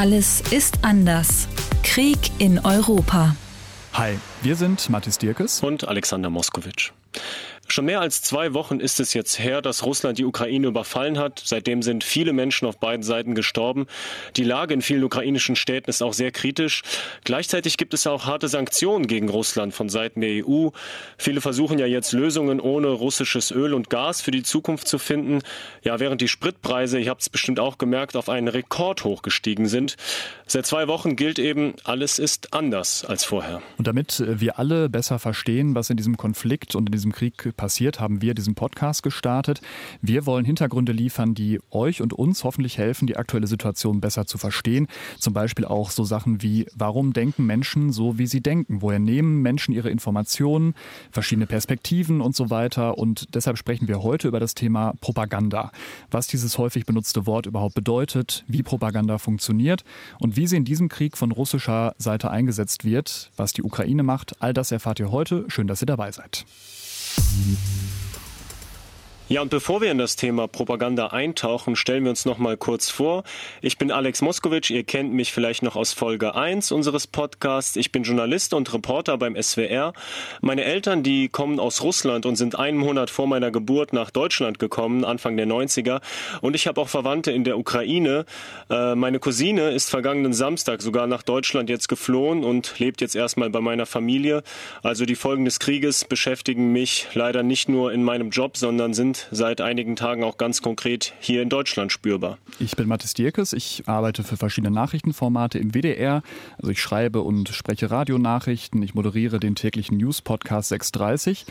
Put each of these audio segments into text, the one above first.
Alles ist anders. Krieg in Europa. Hi, wir sind Mathis Dirkes und Alexander Moskowitsch. Schon mehr als zwei Wochen ist es jetzt her, dass Russland die Ukraine überfallen hat. Seitdem sind viele Menschen auf beiden Seiten gestorben. Die Lage in vielen ukrainischen Städten ist auch sehr kritisch. Gleichzeitig gibt es auch harte Sanktionen gegen Russland von Seiten der EU. Viele versuchen ja jetzt Lösungen ohne russisches Öl und Gas für die Zukunft zu finden. Ja, während die Spritpreise, ihr habt es bestimmt auch gemerkt, auf einen Rekord hochgestiegen sind. Seit zwei Wochen gilt eben, alles ist anders als vorher. Und damit wir alle besser verstehen, was in diesem Konflikt und in diesem Krieg passiert, haben wir diesen Podcast gestartet. Wir wollen Hintergründe liefern, die euch und uns hoffentlich helfen, die aktuelle Situation besser zu verstehen. Zum Beispiel auch so Sachen wie, warum denken Menschen so, wie sie denken? Woher nehmen Menschen ihre Informationen, verschiedene Perspektiven und so weiter? Und deshalb sprechen wir heute über das Thema Propaganda. Was dieses häufig benutzte Wort überhaupt bedeutet, wie Propaganda funktioniert und wie sie in diesem Krieg von russischer Seite eingesetzt wird, was die Ukraine macht. All das erfahrt ihr heute. Schön, dass ihr dabei seid. thank Ja, und bevor wir in das Thema Propaganda eintauchen, stellen wir uns noch mal kurz vor. Ich bin Alex Moskowitsch, ihr kennt mich vielleicht noch aus Folge 1 unseres Podcasts. Ich bin Journalist und Reporter beim SWR. Meine Eltern, die kommen aus Russland und sind einen Monat vor meiner Geburt nach Deutschland gekommen, Anfang der 90er. Und ich habe auch Verwandte in der Ukraine. Äh, meine Cousine ist vergangenen Samstag sogar nach Deutschland jetzt geflohen und lebt jetzt erstmal bei meiner Familie. Also die Folgen des Krieges beschäftigen mich leider nicht nur in meinem Job, sondern sind seit einigen Tagen auch ganz konkret hier in Deutschland spürbar. Ich bin Mathis Dierkes, ich arbeite für verschiedene Nachrichtenformate im WDR. Also ich schreibe und spreche Radionachrichten, ich moderiere den täglichen News-Podcast 630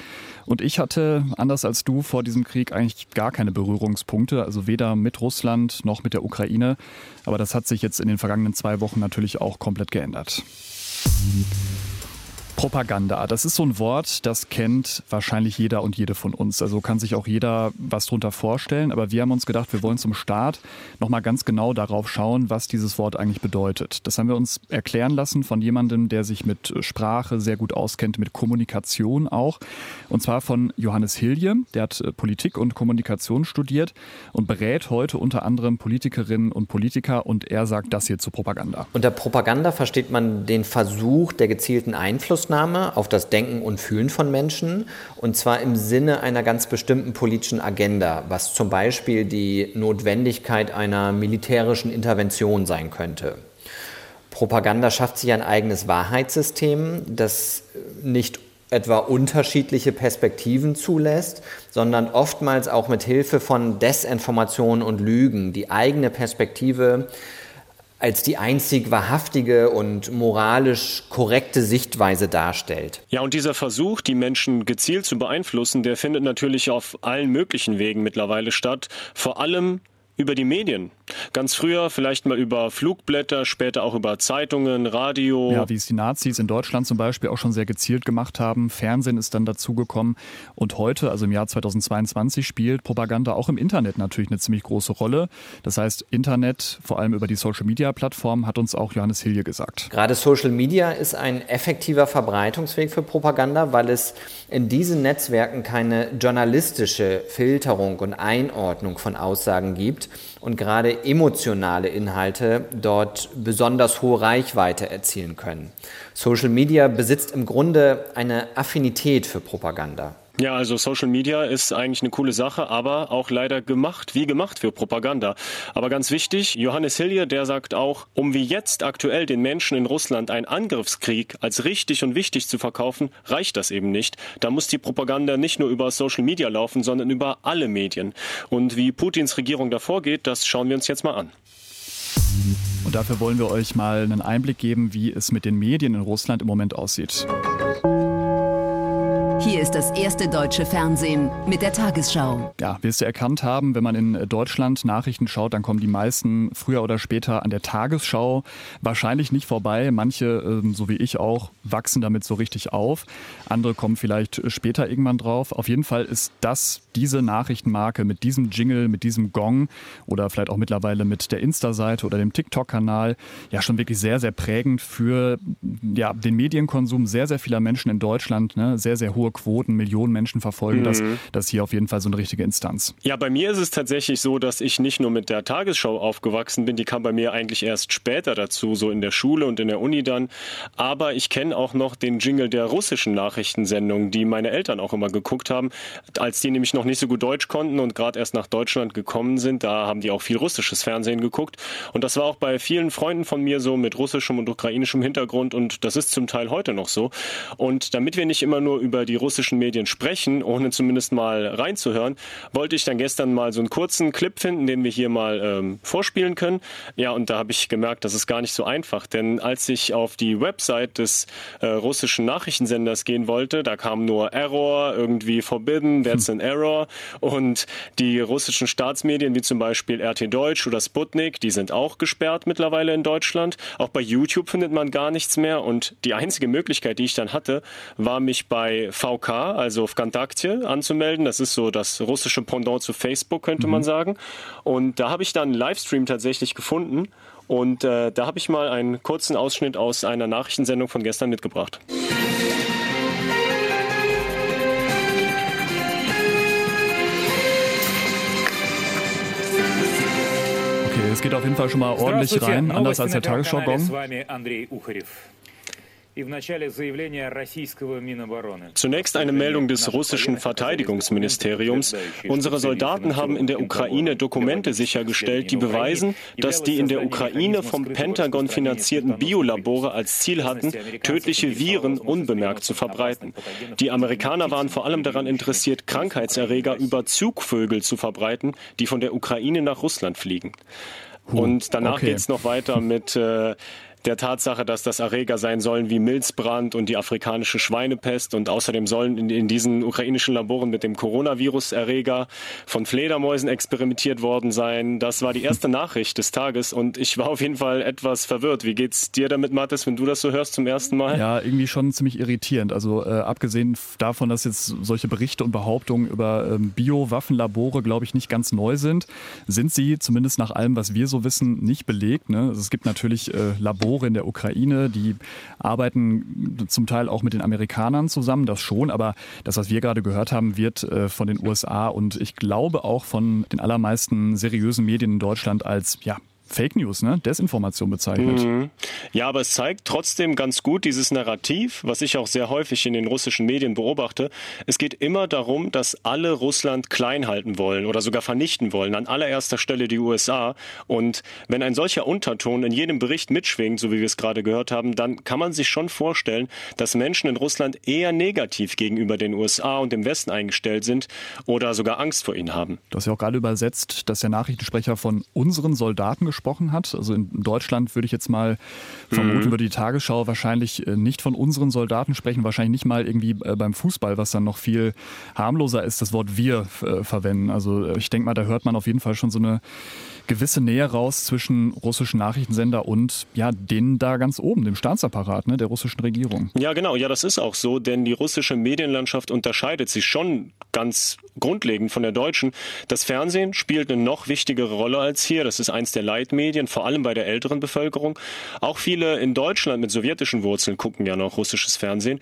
und ich hatte, anders als du, vor diesem Krieg eigentlich gar keine Berührungspunkte, also weder mit Russland noch mit der Ukraine. Aber das hat sich jetzt in den vergangenen zwei Wochen natürlich auch komplett geändert. Propaganda, das ist so ein Wort, das kennt wahrscheinlich jeder und jede von uns. Also kann sich auch jeder was drunter vorstellen. Aber wir haben uns gedacht, wir wollen zum Start nochmal ganz genau darauf schauen, was dieses Wort eigentlich bedeutet. Das haben wir uns erklären lassen von jemandem, der sich mit Sprache sehr gut auskennt, mit Kommunikation auch. Und zwar von Johannes Hilje. Der hat äh, Politik und Kommunikation studiert und berät heute unter anderem Politikerinnen und Politiker. Und er sagt das hier zu Propaganda. Unter Propaganda versteht man den Versuch der gezielten Einfluss Einflussnahme auf das Denken und Fühlen von Menschen und zwar im Sinne einer ganz bestimmten politischen Agenda, was zum Beispiel die Notwendigkeit einer militärischen Intervention sein könnte. Propaganda schafft sich ein eigenes Wahrheitssystem, das nicht etwa unterschiedliche Perspektiven zulässt, sondern oftmals auch mit Hilfe von Desinformation und Lügen die eigene Perspektive als die einzig wahrhaftige und moralisch korrekte Sichtweise darstellt. Ja, und dieser Versuch, die Menschen gezielt zu beeinflussen, der findet natürlich auf allen möglichen Wegen mittlerweile statt. Vor allem über die Medien. Ganz früher vielleicht mal über Flugblätter, später auch über Zeitungen, Radio. Ja, wie es die Nazis in Deutschland zum Beispiel auch schon sehr gezielt gemacht haben. Fernsehen ist dann dazugekommen. Und heute, also im Jahr 2022, spielt Propaganda auch im Internet natürlich eine ziemlich große Rolle. Das heißt, Internet, vor allem über die Social-Media-Plattformen, hat uns auch Johannes Hilje gesagt. Gerade Social Media ist ein effektiver Verbreitungsweg für Propaganda, weil es in diesen Netzwerken keine journalistische Filterung und Einordnung von Aussagen gibt und gerade emotionale Inhalte dort besonders hohe Reichweite erzielen können. Social Media besitzt im Grunde eine Affinität für Propaganda. Ja, also Social Media ist eigentlich eine coole Sache, aber auch leider gemacht, wie gemacht für Propaganda. Aber ganz wichtig, Johannes Hilje, der sagt auch, um wie jetzt aktuell den Menschen in Russland einen Angriffskrieg als richtig und wichtig zu verkaufen, reicht das eben nicht. Da muss die Propaganda nicht nur über Social Media laufen, sondern über alle Medien. Und wie Putins Regierung davor geht, das schauen wir uns jetzt mal an. Und dafür wollen wir euch mal einen Einblick geben, wie es mit den Medien in Russland im Moment aussieht. Hier ist das erste deutsche Fernsehen mit der Tagesschau. Ja, wirst du erkannt haben, wenn man in Deutschland Nachrichten schaut, dann kommen die meisten früher oder später an der Tagesschau wahrscheinlich nicht vorbei. Manche, ähm, so wie ich auch, wachsen damit so richtig auf. Andere kommen vielleicht später irgendwann drauf. Auf jeden Fall ist das diese Nachrichtenmarke mit diesem Jingle, mit diesem Gong oder vielleicht auch mittlerweile mit der Insta-Seite oder dem TikTok-Kanal ja schon wirklich sehr, sehr prägend für ja, den Medienkonsum sehr, sehr vieler Menschen in Deutschland. Ne? Sehr, sehr hohe Zuschauerquoten, Millionen Menschen verfolgen mhm. das. Das ist hier auf jeden Fall so eine richtige Instanz. Ja, bei mir ist es tatsächlich so, dass ich nicht nur mit der Tagesschau aufgewachsen bin, die kam bei mir eigentlich erst später dazu, so in der Schule und in der Uni dann. Aber ich kenne auch noch den Jingle der russischen Nachrichtensendung, die meine Eltern auch immer geguckt haben, als die nämlich noch nicht so gut Deutsch konnten und gerade erst nach Deutschland gekommen sind. Da haben die auch viel russisches Fernsehen geguckt. Und das war auch bei vielen Freunden von mir so mit russischem und ukrainischem Hintergrund und das ist zum Teil heute noch so. Und damit wir nicht immer nur über die russischen Medien sprechen, ohne zumindest mal reinzuhören, wollte ich dann gestern mal so einen kurzen Clip finden, den wir hier mal ähm, vorspielen können. Ja, und da habe ich gemerkt, das ist gar nicht so einfach, denn als ich auf die Website des äh, russischen Nachrichtensenders gehen wollte, da kam nur Error, irgendwie Forbidden, That's an Error und die russischen Staatsmedien wie zum Beispiel RT Deutsch oder Sputnik, die sind auch gesperrt mittlerweile in Deutschland. Auch bei YouTube findet man gar nichts mehr und die einzige Möglichkeit, die ich dann hatte, war mich bei VK, also Vkontakte, anzumelden. Das ist so das russische Pendant zu Facebook, könnte mhm. man sagen. Und da habe ich dann einen Livestream tatsächlich gefunden und äh, da habe ich mal einen kurzen Ausschnitt aus einer Nachrichtensendung von gestern mitgebracht. Okay, es geht auf jeden Fall schon mal ordentlich rein, anders als der Tagesschau-Gong. Zunächst eine Meldung des russischen Verteidigungsministeriums. Unsere Soldaten haben in der Ukraine Dokumente sichergestellt, die beweisen, dass die in der Ukraine vom Pentagon finanzierten Biolabore als Ziel hatten, tödliche Viren unbemerkt zu verbreiten. Die Amerikaner waren vor allem daran interessiert, Krankheitserreger über Zugvögel zu verbreiten, die von der Ukraine nach Russland fliegen. Und danach okay. geht es noch weiter mit äh, der Tatsache, dass das Erreger sein sollen wie Milzbrand und die afrikanische Schweinepest. Und außerdem sollen in, in diesen ukrainischen Laboren mit dem Coronavirus-Erreger von Fledermäusen experimentiert worden sein. Das war die erste Nachricht des Tages und ich war auf jeden Fall etwas verwirrt. Wie geht's dir damit, Mathis, wenn du das so hörst zum ersten Mal? Ja, irgendwie schon ziemlich irritierend. Also äh, abgesehen davon, dass jetzt solche Berichte und Behauptungen über ähm, Bio-Waffenlabore, glaube ich, nicht ganz neu sind, sind sie zumindest nach allem, was wir so wissen, nicht belegt. Ne? Also es gibt natürlich äh, Labore, Labore in der Ukraine, die arbeiten zum Teil auch mit den Amerikanern zusammen, das schon, aber das, was wir gerade gehört haben, wird äh, von den USA und ich glaube auch von den allermeisten seriösen Medien in Deutschland als ja, Fake News, ne? Desinformation bezeichnet. Mhm. Ja, aber es zeigt trotzdem ganz gut dieses Narrativ, was ich auch sehr häufig in den russischen Medien beobachte. Es geht immer darum, dass alle Russland klein halten wollen oder sogar vernichten wollen. An allererster Stelle die USA. Und wenn ein solcher Unterton in jedem Bericht mitschwingt, so wie wir es gerade gehört haben, dann kann man sich schon vorstellen, dass Menschen in Russland eher negativ gegenüber den USA und dem Westen eingestellt sind oder sogar Angst vor ihnen haben. Du hast ja auch gerade übersetzt, dass der Nachrichtensprecher von unseren Soldaten gesprochen gesprochen hat. Also in Deutschland würde ich jetzt mal vermuten, mhm. würde die Tagesschau wahrscheinlich äh, nicht von unseren Soldaten sprechen, wahrscheinlich nicht mal irgendwie äh, beim Fußball, was dann noch viel harmloser ist, das Wort wir äh, verwenden. Also ich denke mal, da hört man auf jeden Fall schon so eine gewisse Nähe raus zwischen russischen Nachrichtensender und ja, denen da ganz oben, dem Staatsapparat, ne, der russischen Regierung. Ja, genau, ja, das ist auch so, denn die russische Medienlandschaft unterscheidet sich schon ganz grundlegend von der deutschen. Das Fernsehen spielt eine noch wichtigere Rolle als hier. Das ist eins der Leitmedien, vor allem bei der älteren Bevölkerung. Auch viele in Deutschland mit sowjetischen Wurzeln gucken ja noch russisches Fernsehen.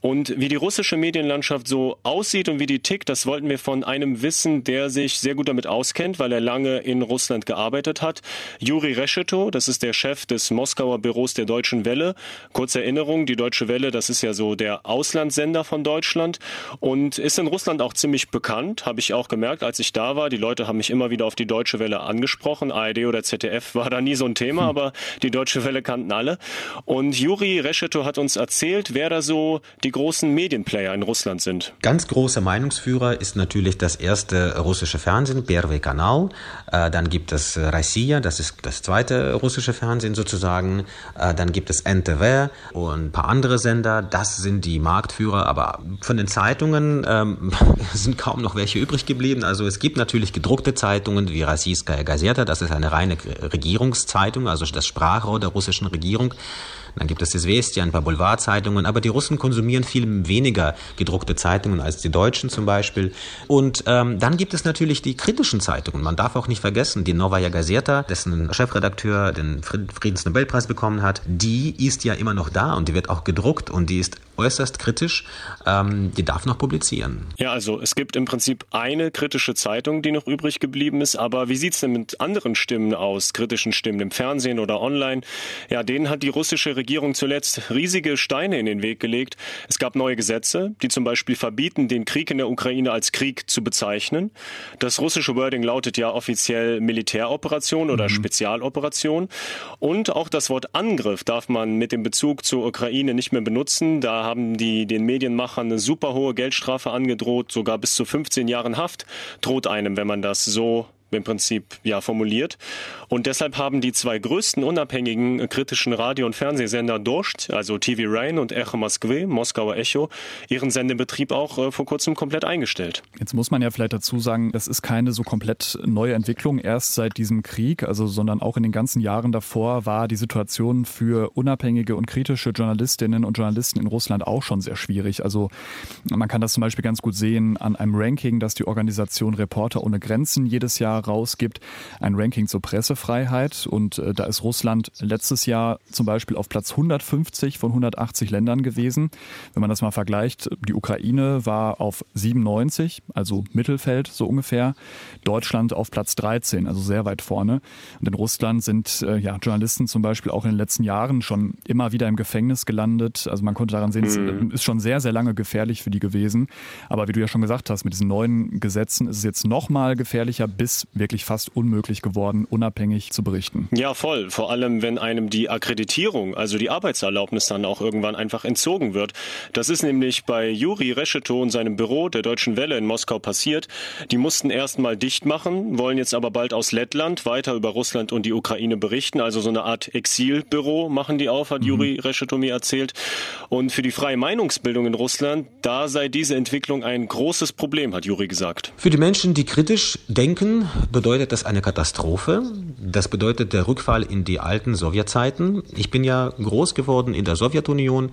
Und wie die russische Medienlandschaft so aussieht und wie die tickt, das wollten wir von einem wissen, der sich sehr gut damit auskennt, weil er lange in Russland gearbeitet hat. Juri Resheto, das ist der Chef des Moskauer Büros der Deutschen Welle. Kurze Erinnerung, die Deutsche Welle, das ist ja so der Auslandssender von Deutschland und ist in Russland auch ziemlich bekannt, habe ich auch gemerkt, als ich da war. Die Leute haben mich immer wieder auf die Deutsche Welle angesprochen. ARD oder ZDF war da nie so ein Thema, hm. aber die Deutsche Welle kannten alle. Und Juri Resheto hat uns erzählt, wer da so die großen Medienplayer in Russland sind. Ganz großer Meinungsführer ist natürlich das erste russische Fernsehen, Первый Kanal. Äh, dann gibt es Россия, das ist das zweite russische Fernsehen sozusagen. Äh, dann gibt es NTV und ein paar andere Sender. Das sind die Marktführer. Aber von den Zeitungen ähm, sind kaum noch welche übrig geblieben. Also es gibt natürlich gedruckte Zeitungen wie Российская Gazeta. Das ist eine reine Regierungszeitung, also das Sprachrohr der russischen Regierung. Dann gibt es Izvestia, ein paar Boulevardzeitungen, aber die Russen konsumieren viel weniger gedruckte Zeitungen als die Deutschen zum Beispiel. Und ähm, dann gibt es natürlich die kritischen Zeitungen. Man darf auch nicht vergessen, die Novaya Gazeta, dessen Chefredakteur den Friedensnobelpreis bekommen hat, die ist ja immer noch da und die wird auch gedruckt und die ist äußerst kritisch, ähm, die darf noch publizieren. Ja, also es gibt im Prinzip eine kritische Zeitung, die noch übrig geblieben ist, aber wie sieht's denn mit anderen Stimmen aus, kritischen Stimmen im Fernsehen oder online? Ja, denen hat die russische Regierung zuletzt riesige Steine in den Weg gelegt. Es gab neue Gesetze, die zum Beispiel verbieten, den Krieg in der Ukraine als Krieg zu bezeichnen. Das russische Wording lautet ja offiziell Militäroperation oder mhm. Spezialoperation. Und auch das Wort Angriff darf man mit dem Bezug zur Ukraine nicht mehr benutzen. Da haben die den Medienmachern eine super hohe Geldstrafe angedroht, sogar bis zu 15 Jahren Haft droht einem, wenn man das so im Prinzip ja formuliert. Und deshalb haben die zwei größten unabhängigen kritischen Radio- und Fernsehsender Dorscht, also TV Rain und Echo Moskwe, Moskauer Echo, ihren Sendebetrieb auch äh, vor kurzem komplett eingestellt. Jetzt muss man ja vielleicht dazu sagen, das ist keine so komplett neue Entwicklung erst seit diesem Krieg, also sondern auch in den ganzen Jahren davor war die Situation für unabhängige und kritische Journalistinnen und Journalisten in Russland auch schon sehr schwierig. Also man kann das zum Beispiel ganz gut sehen an einem Ranking, das die Organisation Reporter ohne Grenzen jedes Jahr rausgibt, ein Ranking zur Pressefreiheit. Und äh, da ist Russland letztes Jahr zum Beispiel auf Platz 150 von 180 Ländern gewesen. Wenn man das mal vergleicht, die Ukraine war auf 97, also Mittelfeld so ungefähr. Deutschland auf Platz 13, also sehr weit vorne. Und in Russland sind äh, ja, Journalisten zum Beispiel auch in den letzten Jahren schon immer wieder im Gefängnis gelandet. Also man konnte daran sehen, es mhm. ist schon sehr, sehr lange gefährlich für die gewesen. Aber wie du ja schon gesagt hast, mit diesen neuen Gesetzen ist es jetzt noch mal gefährlicher, bis wirklich fast unmöglich geworden, unabhängig zu berichten. Ja, voll. Vor allem, wenn einem die Akkreditierung, also die Arbeitserlaubnis dann auch irgendwann einfach entzogen wird. Das ist nämlich bei Juri Rescheto und seinem Büro der Deutschen Welle in Moskau passiert. Die mussten erst mal dicht machen, wollen jetzt aber bald aus Lettland weiter über Russland und die Ukraine berichten. Also so eine Art Exilbüro machen die auf, hat mhm. Juri Rescheto mir erzählt. Und für die freie Meinungsbildung in Russland, da sei diese Entwicklung ein großes Problem, hat Juri gesagt. Für die Menschen, die kritisch denken, bedeutet das eine Katastrophe. Das bedeutet der Rückfall in die alten Sowjetzeiten. Ich bin ja groß geworden in der Sowjetunion.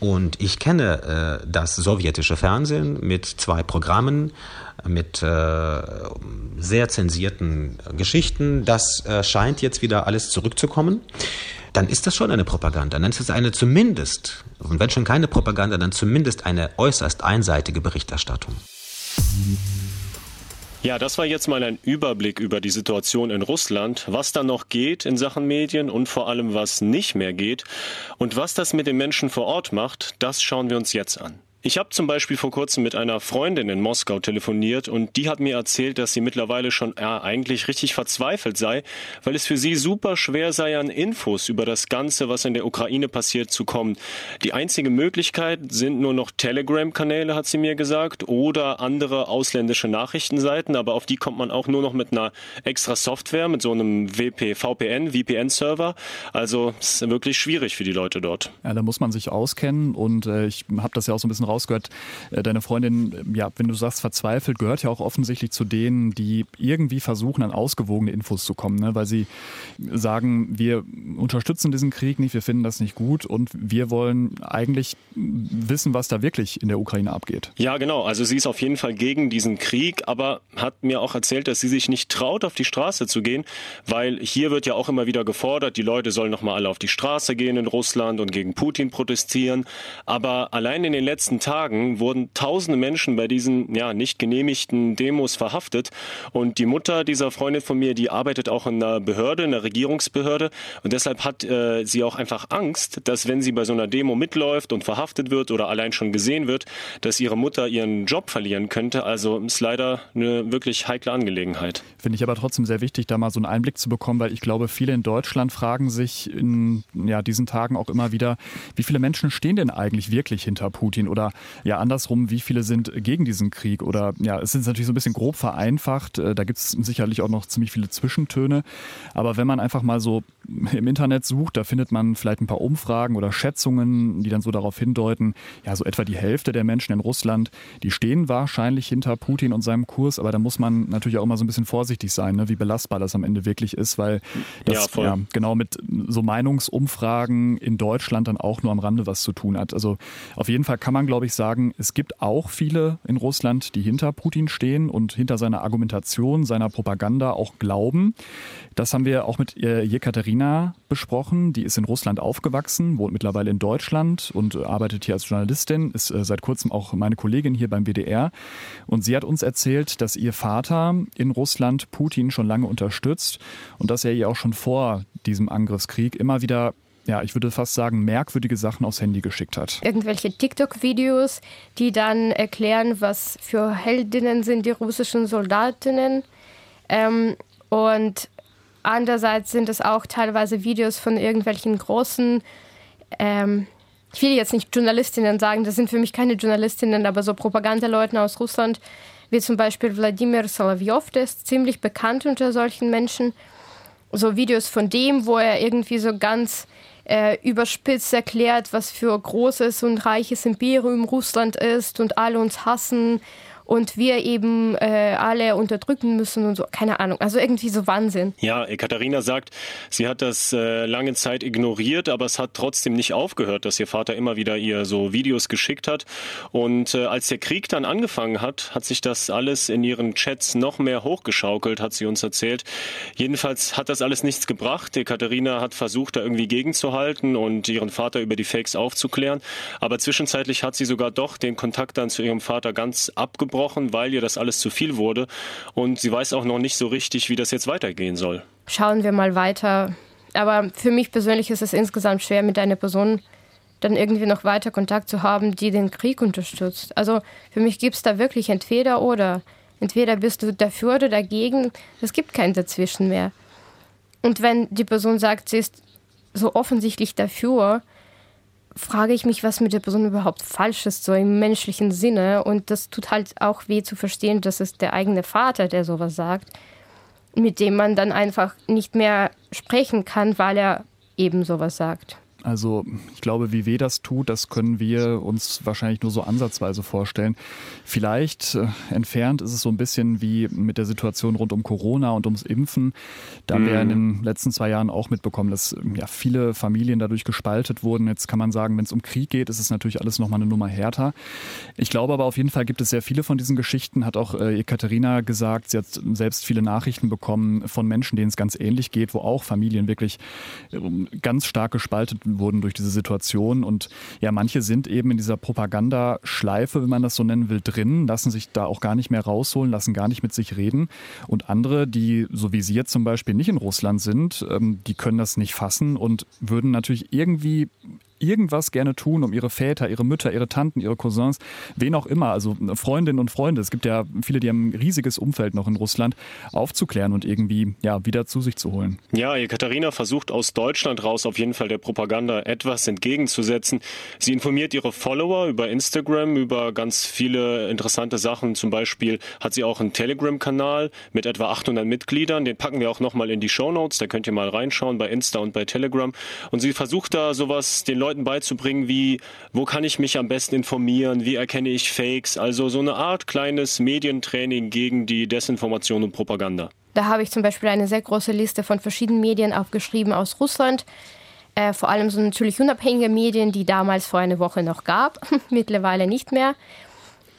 Und ich kenne äh, das sowjetische Fernsehen mit zwei Programmen, mit äh, sehr zensierten Geschichten. Das äh, scheint jetzt wieder alles zurückzukommen. Dann ist das schon eine Propaganda. Dann ist es eine zumindest, und wenn schon keine Propaganda, dann zumindest eine äußerst einseitige Berichterstattung. Ja, das war jetzt mal ein Überblick über die Situation in Russland, was da noch geht in Sachen Medien und vor allem was nicht mehr geht. Und was das mit den Menschen vor Ort macht, das schauen wir uns jetzt an. Ich habe zum Beispiel vor kurzem mit einer Freundin in Moskau telefoniert und die hat mir erzählt, dass sie mittlerweile schon ja, eigentlich richtig verzweifelt sei, weil es für sie super schwer sei, an Infos über das Ganze, was in der Ukraine passiert, zu kommen. Die einzige Möglichkeit sind nur noch Telegram-Kanäle, hat sie mir gesagt, oder andere ausländische Nachrichtenseiten, aber auf die kommt man auch nur noch mit einer extra Software, mit so einem WP, VPN, VPN-Server. Also es ist wirklich schwierig für die Leute dort. Ja, da muss man sich auskennen und äh, ich habe das ja auch so ein bisschen rausgehört, äh, deine Freundin, äh, ja, wenn du sagst verzweifelt, gehört ja auch offensichtlich zu denen, die irgendwie versuchen, an ausgewogene Infos zu kommen, ne? weil sie sagen, wir unterstützen diesen Krieg nicht, wir finden das nicht gut und wir wollen eigentlich wissen, was da wirklich in der Ukraine abgeht. Ja, genau. Also sie ist auf jeden Fall gegen diesen Krieg, aber hat mir auch erzählt, dass sie sich nicht traut, auf die Straße zu gehen, weil hier wird ja auch immer wieder gefordert, die Leute sollen nochmal alle auf die Straße gehen in Russland und gegen Putin protestieren. Aber allein in den letzten Tagen wurden tausende Menschen bei diesen ja nicht genehmigten Demos verhaftet. Und die Mutter dieser Freundin von mir, die arbeitet auch in einer Behörde, in einer Regierungsbehörde. Und deshalb hat äh, sie auch einfach Angst, dass wenn sie bei so einer Demo mitläuft und verhaftet wird oder allein schon gesehen wird, dass ihre Mutter ihren Job verlieren könnte. Also ist leider eine wirklich heikle Angelegenheit. Finde ich aber trotzdem sehr wichtig, da mal so einen Einblick zu bekommen, weil ich glaube, viele in Deutschland fragen sich in ja, diesen Tagen auch immer wieder, wie viele Menschen stehen denn eigentlich wirklich hinter Putin oder ja andersrum, wie viele sind gegen diesen Krieg? Oder ja, es ist natürlich so ein bisschen grob vereinfacht. Äh, da gibt es sicherlich auch noch ziemlich viele Zwischentöne. Aber wenn man einfach mal so im Internet sucht, da findet man vielleicht ein paar Umfragen oder Schätzungen, die dann so darauf hindeuten, ja, so etwa die Hälfte der Menschen in Russland, die stehen wahrscheinlich hinter Putin und seinem Kurs, aber da muss man natürlich auch immer so ein bisschen vorsichtig sein, ne, wie belastbar das am Ende wirklich ist, weil das ja, ja, genau mit so Meinungsumfragen in Deutschland dann auch nur am Rande was zu tun hat. Also auf jeden Fall kann man, glaube ich, sagen, es gibt auch viele in Russland, die hinter Putin stehen und hinter seiner Argumentation, seiner Propaganda auch glauben. Das haben wir auch mit Jekaterina Ekaterina besprochen. Die ist in Russland aufgewachsen, wohnt mittlerweile in Deutschland und arbeitet hier als Journalistin, ist äh, seit kurzem auch meine Kollegin hier beim WDR. Und sie hat uns erzählt, dass ihr Vater in Russland Putin schon lange unterstützt und dass er ihr auch schon vor diesem Angriffskrieg immer wieder ja, ich würde fast sagen, merkwürdige Sachen aufs Handy geschickt hat. Irgendwelche TikTok-Videos, die dann erklären, was für Heldinnen sind die russischen Soldatinnen. Ähm, und andererseits sind es auch teilweise Videos von irgendwelchen großen, ähm, ich will jetzt nicht Journalistinnen sagen, das sind für mich keine Journalistinnen, aber so Propagandaleuten aus Russland, wie zum Beispiel Wladimir Solovyov, der ist ziemlich bekannt unter solchen Menschen. So Videos von dem, wo er irgendwie so ganz äh, überspitzt erklärt, was für großes und reiches Imperium Russland ist und alle uns hassen und wir eben äh, alle unterdrücken müssen und so. Keine Ahnung. Also irgendwie so Wahnsinn. Ja, Ekaterina sagt, sie hat das äh, lange Zeit ignoriert, aber es hat trotzdem nicht aufgehört, dass ihr Vater immer wieder ihr so Videos geschickt hat. Und äh, als der Krieg dann angefangen hat, hat sich das alles in ihren Chats noch mehr hochgeschaukelt, hat sie uns erzählt. Jedenfalls hat das alles nichts gebracht. Ekaterina hat versucht, da irgendwie gegenzuhalten und ihren Vater über die Fakes aufzuklären. Aber zwischenzeitlich hat sie sogar doch den Kontakt dann zu ihrem Vater ganz abgebrochen abgebrochen, weil ihr das alles zu viel wurde. Und sie weiß auch noch nicht so richtig, wie das jetzt weitergehen soll. Schauen wir mal weiter. Aber für mich persönlich ist es insgesamt schwer, mit einer Person dann irgendwie noch weiter Kontakt zu haben, die den Krieg unterstützt. Also für mich gibt es da wirklich entweder oder. Entweder bist du dafür oder dagegen. Es gibt kein Dazwischen mehr. Und wenn die Person sagt, sie ist so offensichtlich dafür, frage ich mich, was mit der Person überhaupt falsch ist, so im menschlichen Sinne. Und das tut halt auch weh zu verstehen, dass es der eigene Vater, der sowas sagt, mit dem man dann einfach nicht mehr sprechen kann, weil er eben sowas sagt. Also ich glaube, wie weh das tut, das können wir uns wahrscheinlich nur so ansatzweise vorstellen. Vielleicht äh, entfernt ist es so ein bisschen wie mit der Situation rund um Corona und ums Impfen. Da haben mhm. wir in den letzten zwei Jahren auch mitbekommen, dass ja, viele Familien dadurch gespaltet wurden. Jetzt kann man sagen, wenn es um Krieg geht, ist es natürlich alles nochmal eine Nummer härter. Ich glaube aber auf jeden Fall gibt es sehr viele von diesen Geschichten, hat auch äh, Ekaterina gesagt. Sie hat selbst viele Nachrichten bekommen von Menschen, denen es ganz ähnlich geht, wo auch Familien wirklich äh, ganz stark wurden durch diese Situation. Und ja, manche sind eben in dieser Propagandaschleife, wenn man das so nennen will, drin, lassen sich da auch gar nicht mehr rausholen, lassen gar nicht mit sich reden. Und andere, die, so wie Sie jetzt zum Beispiel, nicht in Russland sind, ähm, die können das nicht fassen und würden natürlich irgendwie irgendwas gerne tun, um ihre Väter, ihre Mütter, ihre Tanten, ihre Cousins, wen auch immer, also Freundinnen und Freunde, es gibt ja viele, die haben ein riesiges Umfeld noch in Russland, aufzuklären und irgendwie ja, wieder zu sich zu holen. Ja, Katharina versucht aus Deutschland raus auf jeden Fall der Propaganda etwas entgegenzusetzen. Sie informiert ihre Follower über Instagram, über ganz viele interessante Sachen. Zum Beispiel hat sie auch einen Telegram-Kanal mit etwa 800 Mitgliedern. Den packen wir auch nochmal in die Show Notes. Da könnt ihr mal reinschauen bei Insta und bei Telegram. Und sie versucht da sowas den Leuten Leuten beizubringen, wie, wo kann ich mich am besten informieren, wie erkenne ich Fakes, also so eine Art kleines Medientraining gegen die Desinformation und Propaganda. Da habe ich zum Beispiel eine sehr große Liste von verschiedenen Medien aufgeschrieben aus Russland. Äh, vor allem so natürlich unabhängige Medien, die damals vor einer Woche noch gab, mittlerweile nicht mehr.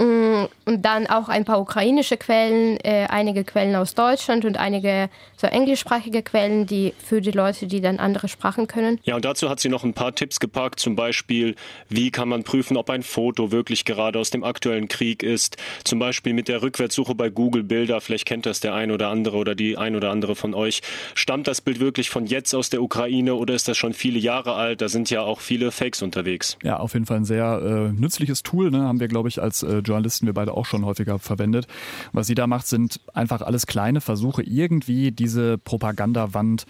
Mm, und dann auch ein paar ukrainische Quellen, äh, einige Quellen aus Deutschland und einige so englischsprachige Quellen, die für die Leute, die dann andere Sprachen können. Ja, und dazu hat sie noch ein paar Tipps gepackt, zum Beispiel, wie kann man prüfen, ob ein Foto wirklich gerade aus dem aktuellen Krieg ist. Zum Beispiel mit der Rückwärtssuche bei Google Bilder, vielleicht kennt das der ein oder andere oder die ein oder andere von euch. Stammt das Bild wirklich von jetzt aus der Ukraine oder ist das schon viele Jahre alt? Da sind ja auch viele Fakes unterwegs. Ja, auf jeden Fall ein sehr äh, nützliches Tool, ne? haben wir, glaube ich, als äh, Journalisten wir beide auch schon häufiger verwendet. Was sie da macht, sind einfach alles kleine Versuche, irgendwie diese Propagandawand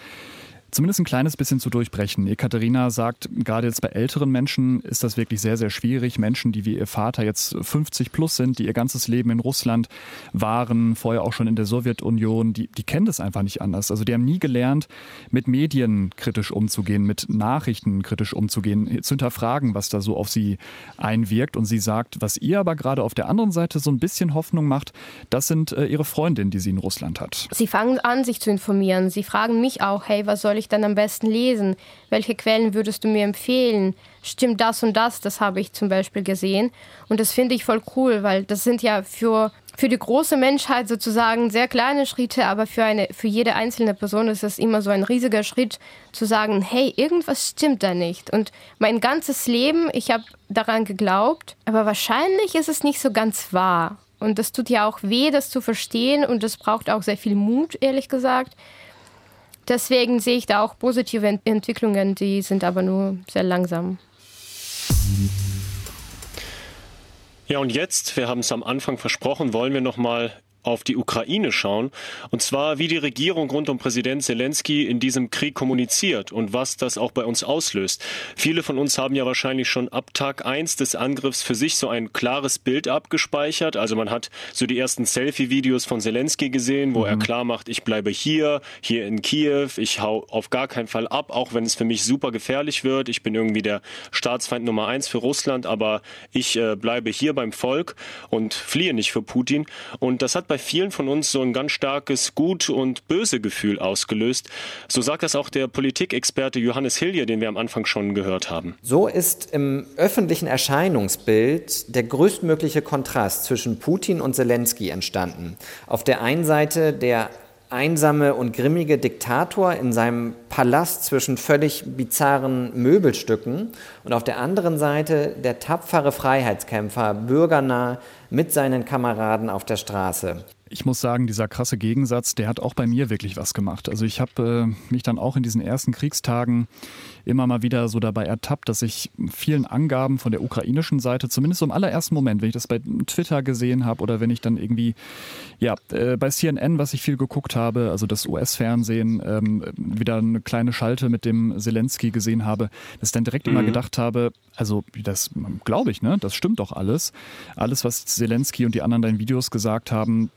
zumindest ein kleines bisschen zu durchbrechen. Ekaterina sagt, gerade jetzt bei älteren Menschen ist das wirklich sehr, sehr schwierig. Menschen, die wie ihr Vater jetzt 50 plus sind, die ihr ganzes Leben in Russland waren, vorher auch schon in der Sowjetunion, die, die kennen das einfach nicht anders. Also die haben nie gelernt, mit Medien kritisch umzugehen, mit Nachrichten kritisch umzugehen, zu hinterfragen, was da so auf sie einwirkt. Und sie sagt, was ihr aber gerade auf der anderen Seite so ein bisschen Hoffnung macht, das sind äh, ihre Freundinnen, die sie in Russland hat. Sie fangen an, sich zu informieren. Sie fragen mich auch, hey, was soll ich ich dann am besten lesen? Welche Quellen würdest du mir empfehlen? Stimmt das und das? Das habe ich zum Beispiel gesehen. Und das finde ich voll cool, weil das sind ja für für die große Menschheit sozusagen sehr kleine Schritte, aber für eine, für jede einzelne Person ist es immer so ein riesiger Schritt zu sagen, hey, irgendwas stimmt da nicht. Und mein ganzes Leben, ich habe daran geglaubt, aber wahrscheinlich ist es nicht so ganz wahr. Und das tut ja auch weh, das zu verstehen und das braucht auch sehr viel Mut, ehrlich gesagt. Deswegen sehe ich da auch positive Entwicklungen, die sind aber nur sehr langsam. Ja, und jetzt, wir haben es am Anfang versprochen, wollen wir noch mal auf die Ukraine schauen. Und zwar, wie die Regierung rund um Präsident Zelensky in diesem Krieg kommuniziert und was das auch bei uns auslöst. Viele von uns haben ja wahrscheinlich schon ab Tag eins des Angriffs für sich so ein klares Bild abgespeichert. Also man hat so die ersten Selfie-Videos von Zelensky gesehen, wo mhm. er klar macht, ich bleibe hier, hier in Kiew, ich hau auf gar keinen Fall ab, auch wenn es für mich super gefährlich wird. Ich bin irgendwie der Staatsfeind Nummer eins für Russland, aber ich äh, bleibe hier beim Volk und fliehe nicht für Putin. Und das hat bei vielen von uns so ein ganz starkes Gut- und Böse-Gefühl ausgelöst. So sagt das auch der Politikexperte Johannes Hilje, den wir am Anfang schon gehört haben. So ist im öffentlichen Erscheinungsbild der größtmögliche Kontrast zwischen Putin und Zelensky entstanden. Auf der einen Seite der einsame und grimmige Diktator in seinem Palast zwischen völlig bizarren Möbelstücken und auf der anderen Seite der tapfere Freiheitskämpfer, bürgernah mit seinen Kameraden auf der Straße ich muss sagen, dieser krasse Gegensatz, der hat auch bei mir wirklich was gemacht. Also ich habe äh, mich dann auch in diesen ersten Kriegstagen immer mal wieder so dabei ertappt, dass ich vielen Angaben von der ukrainischen Seite, zumindest so im allerersten Moment, wenn ich das bei Twitter gesehen habe oder wenn ich dann irgendwie, ja, äh, bei CNN, was ich viel geguckt habe, also das US-Fernsehen, ähm, wieder eine kleine Schalte mit dem Zelensky gesehen habe, dass ich dann direkt mhm. immer gedacht habe, also das glaube ich, ne, das stimmt doch alles. Alles, was Zelensky und die anderen in Videos gesagt haben,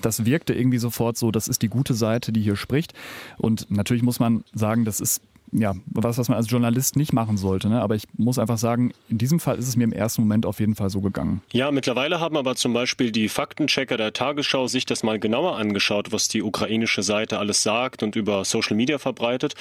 das wirkte irgendwie sofort so, das ist die gute Seite, die hier spricht. Und natürlich muss man sagen, das ist ja, was, was man als Journalist nicht machen sollte. Ne? Aber ich muss einfach sagen, in diesem Fall ist es mir im ersten Moment auf jeden Fall so gegangen. Ja, mittlerweile haben aber zum Beispiel die Faktenchecker der Tagesschau sich das mal genauer angeschaut, was die ukrainische Seite alles sagt und über Social Media verbreitet.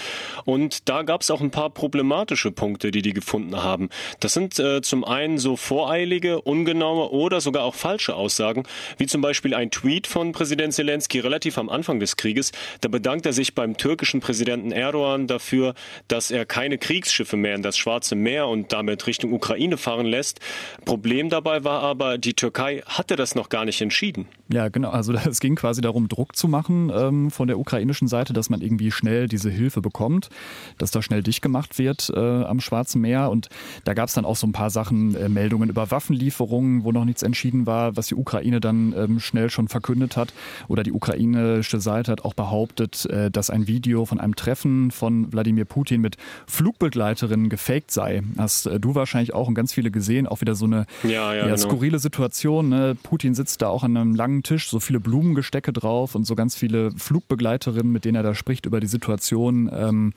Und da gab es auch ein paar problematische Punkte, die die gefunden haben. Das sind äh, zum einen so voreilige, ungenaue oder sogar auch falsche Aussagen, wie zum Beispiel ein Tweet von Präsident Zelensky relativ am Anfang des Krieges. Da bedankt er sich beim türkischen Präsidenten Erdogan dafür, dass er keine Kriegsschiffe mehr in das Schwarze Meer und damit Richtung Ukraine fahren lässt. Problem dabei war aber, die Türkei hatte das noch gar nicht entschieden. Ja, genau. Also es ging quasi darum, Druck zu machen ähm, von der ukrainischen Seite, dass man irgendwie schnell diese Hilfe bekommt, dass da schnell dicht gemacht wird äh, am Schwarzen Meer. Und da gab es dann auch so ein paar Sachen, äh, Meldungen über Waffenlieferungen, wo noch nichts entschieden war, was die Ukraine dann ähm, schnell schon verkündet hat. Oder die ukrainische Seite hat auch behauptet, äh, dass ein Video von einem Treffen von Wladimir Putin mit Flugbegleiterinnen gefaked sei. Hast äh, du wahrscheinlich auch und ganz viele gesehen, auch wieder so eine ja, ja, genau. skurrile Situation. Ne? Putin sitzt da auch an einem langen Tisch, so viele Blumengestecke drauf und so ganz viele Flugbegleiterinnen, mit denen er da spricht über die Situation ähm,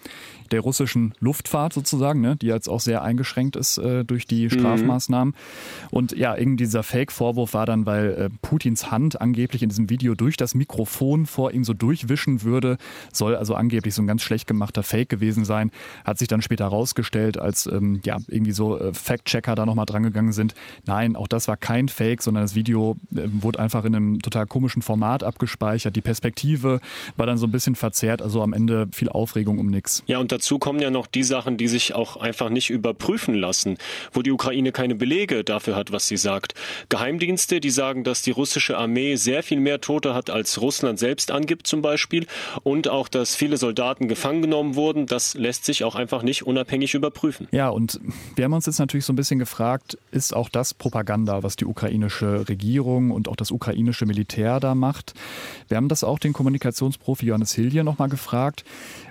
der russischen Luftfahrt sozusagen, ne? die jetzt auch sehr eingeschränkt ist äh, durch die mhm. Strafmaßnahmen. Mhm. Und ja, irgendwie dieser Fake-Vorwurf war dann, weil äh, Putins Hand angeblich in diesem Video durch das Mikrofon vor ihm so durchwischen würde, soll also angeblich so ein ganz schlecht gemachter Fake gewesen gewesen sein. Hat sich dann später herausgestellt, als ähm, ja, irgendwie so äh, Fact-Checker da nochmal drangegangen sind. Nein, auch das war kein Fake, sondern das Video äh, wurde einfach in einem total komischen Format abgespeichert. Die Perspektive war dann so ein bisschen verzerrt, also am Ende viel Aufregung um nichts. Ja, und dazu kommen ja noch die Sachen, die sich auch einfach nicht überprüfen lassen, wo die Ukraine keine Belege dafür hat, was sie sagt. Geheimdienste, die sagen, dass die russische Armee sehr viel mehr Tote hat, als Russland selbst angibt zum Beispiel. Und auch, dass viele Soldaten gefangen genommen wurden. Das lässt sich auch einfach nicht unabhängig überprüfen. Ja, und wir haben uns jetzt natürlich so ein bisschen gefragt, ist auch das Propaganda, was die ukrainische Regierung und auch das ukrainische Militär da macht? Wir haben das auch den Kommunikationsprofi Johannes Hilje nochmal gefragt.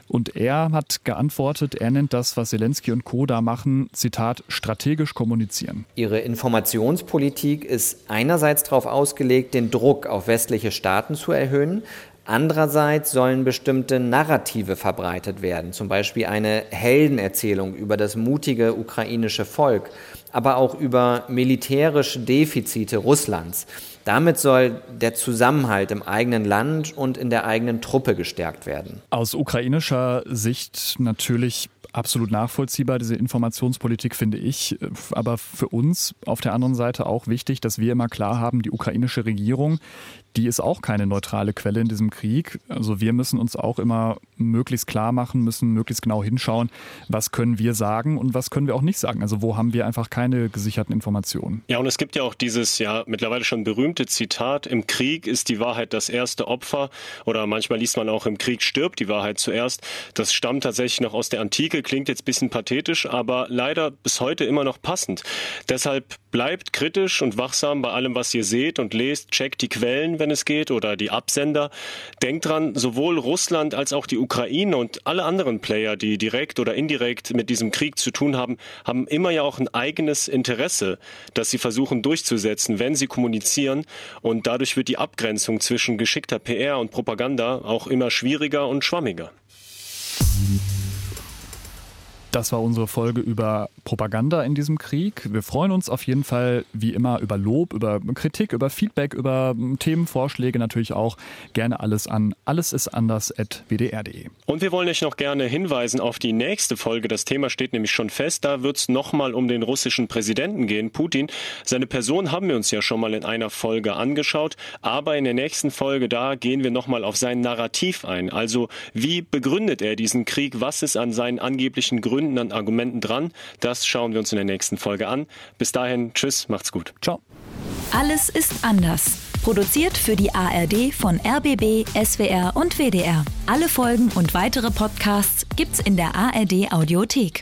Und er hat geantwortet, er nennt das, was Zelensky und Co. da machen, Zitat, strategisch kommunizieren. Ihre Informationspolitik ist einerseits darauf ausgelegt, den Druck auf westliche Staaten zu erhöhen, Andererseits sollen bestimmte Narrative verbreitet werden, zum Beispiel eine Heldenerzählung über das mutige ukrainische Volk, aber auch über militärische Defizite Russlands. Damit soll der Zusammenhalt im eigenen Land und in der eigenen Truppe gestärkt werden. Aus ukrainischer Sicht natürlich Absolut nachvollziehbar, diese Informationspolitik finde ich. Aber für uns auf der anderen Seite auch wichtig, dass wir immer klar haben, die ukrainische Regierung, die ist auch keine neutrale Quelle in diesem Krieg. Also wir müssen uns auch immer möglichst klar machen, müssen möglichst genau hinschauen, was können wir sagen und was können wir auch nicht sagen. Also wo haben wir einfach keine gesicherten Informationen. Ja, und es gibt ja auch dieses ja mittlerweile schon berühmte Zitat, im Krieg ist die Wahrheit das erste Opfer oder manchmal liest man auch, im Krieg stirbt die Wahrheit zuerst. Das stammt tatsächlich noch aus der Antike, klingt jetzt ein bisschen pathetisch, aber leider bis heute immer noch passend. Deshalb bleibt kritisch und wachsam bei allem, was ihr seht und lest, checkt die Quellen, wenn es geht, oder die Absender. Denkt dran, sowohl Russland als auch die Ukraine und alle anderen Player, die direkt oder indirekt mit diesem Krieg zu tun haben, haben immer ja auch ein eigenes Interesse, das sie versuchen durchzusetzen, wenn sie kommunizieren. Und dadurch wird die Abgrenzung zwischen geschickter PR und Propaganda auch immer schwieriger und schwammiger. Das war unsere Folge über Propaganda in diesem Krieg. Wir freuen uns auf jeden Fall wie immer über Lob, über Kritik, über Feedback, über Themenvorschläge natürlich auch. Gerne alles an allesistanders.wdr.de. Und wir wollen euch noch gerne hinweisen auf die nächste Folge. Das Thema steht nämlich schon fest. Da wird es nochmal um den russischen Präsidenten gehen, Putin. Seine Person haben wir uns ja schon mal in einer Folge angeschaut. Aber in der nächsten Folge, da gehen wir nochmal auf sein Narrativ ein. Also wie begründet er diesen Krieg? Was ist an seinen angeblichen Gründen Gründen an Argumenten dran. Das schauen wir uns in der nächsten Folge an. Bis dahin, tschüss, macht's gut. Ciao. Alles ist anders. Produziert für die ARD von RBB, SWR und WDR. Alle Folgen und weitere Podcasts gibt's in der ARD Audiothek.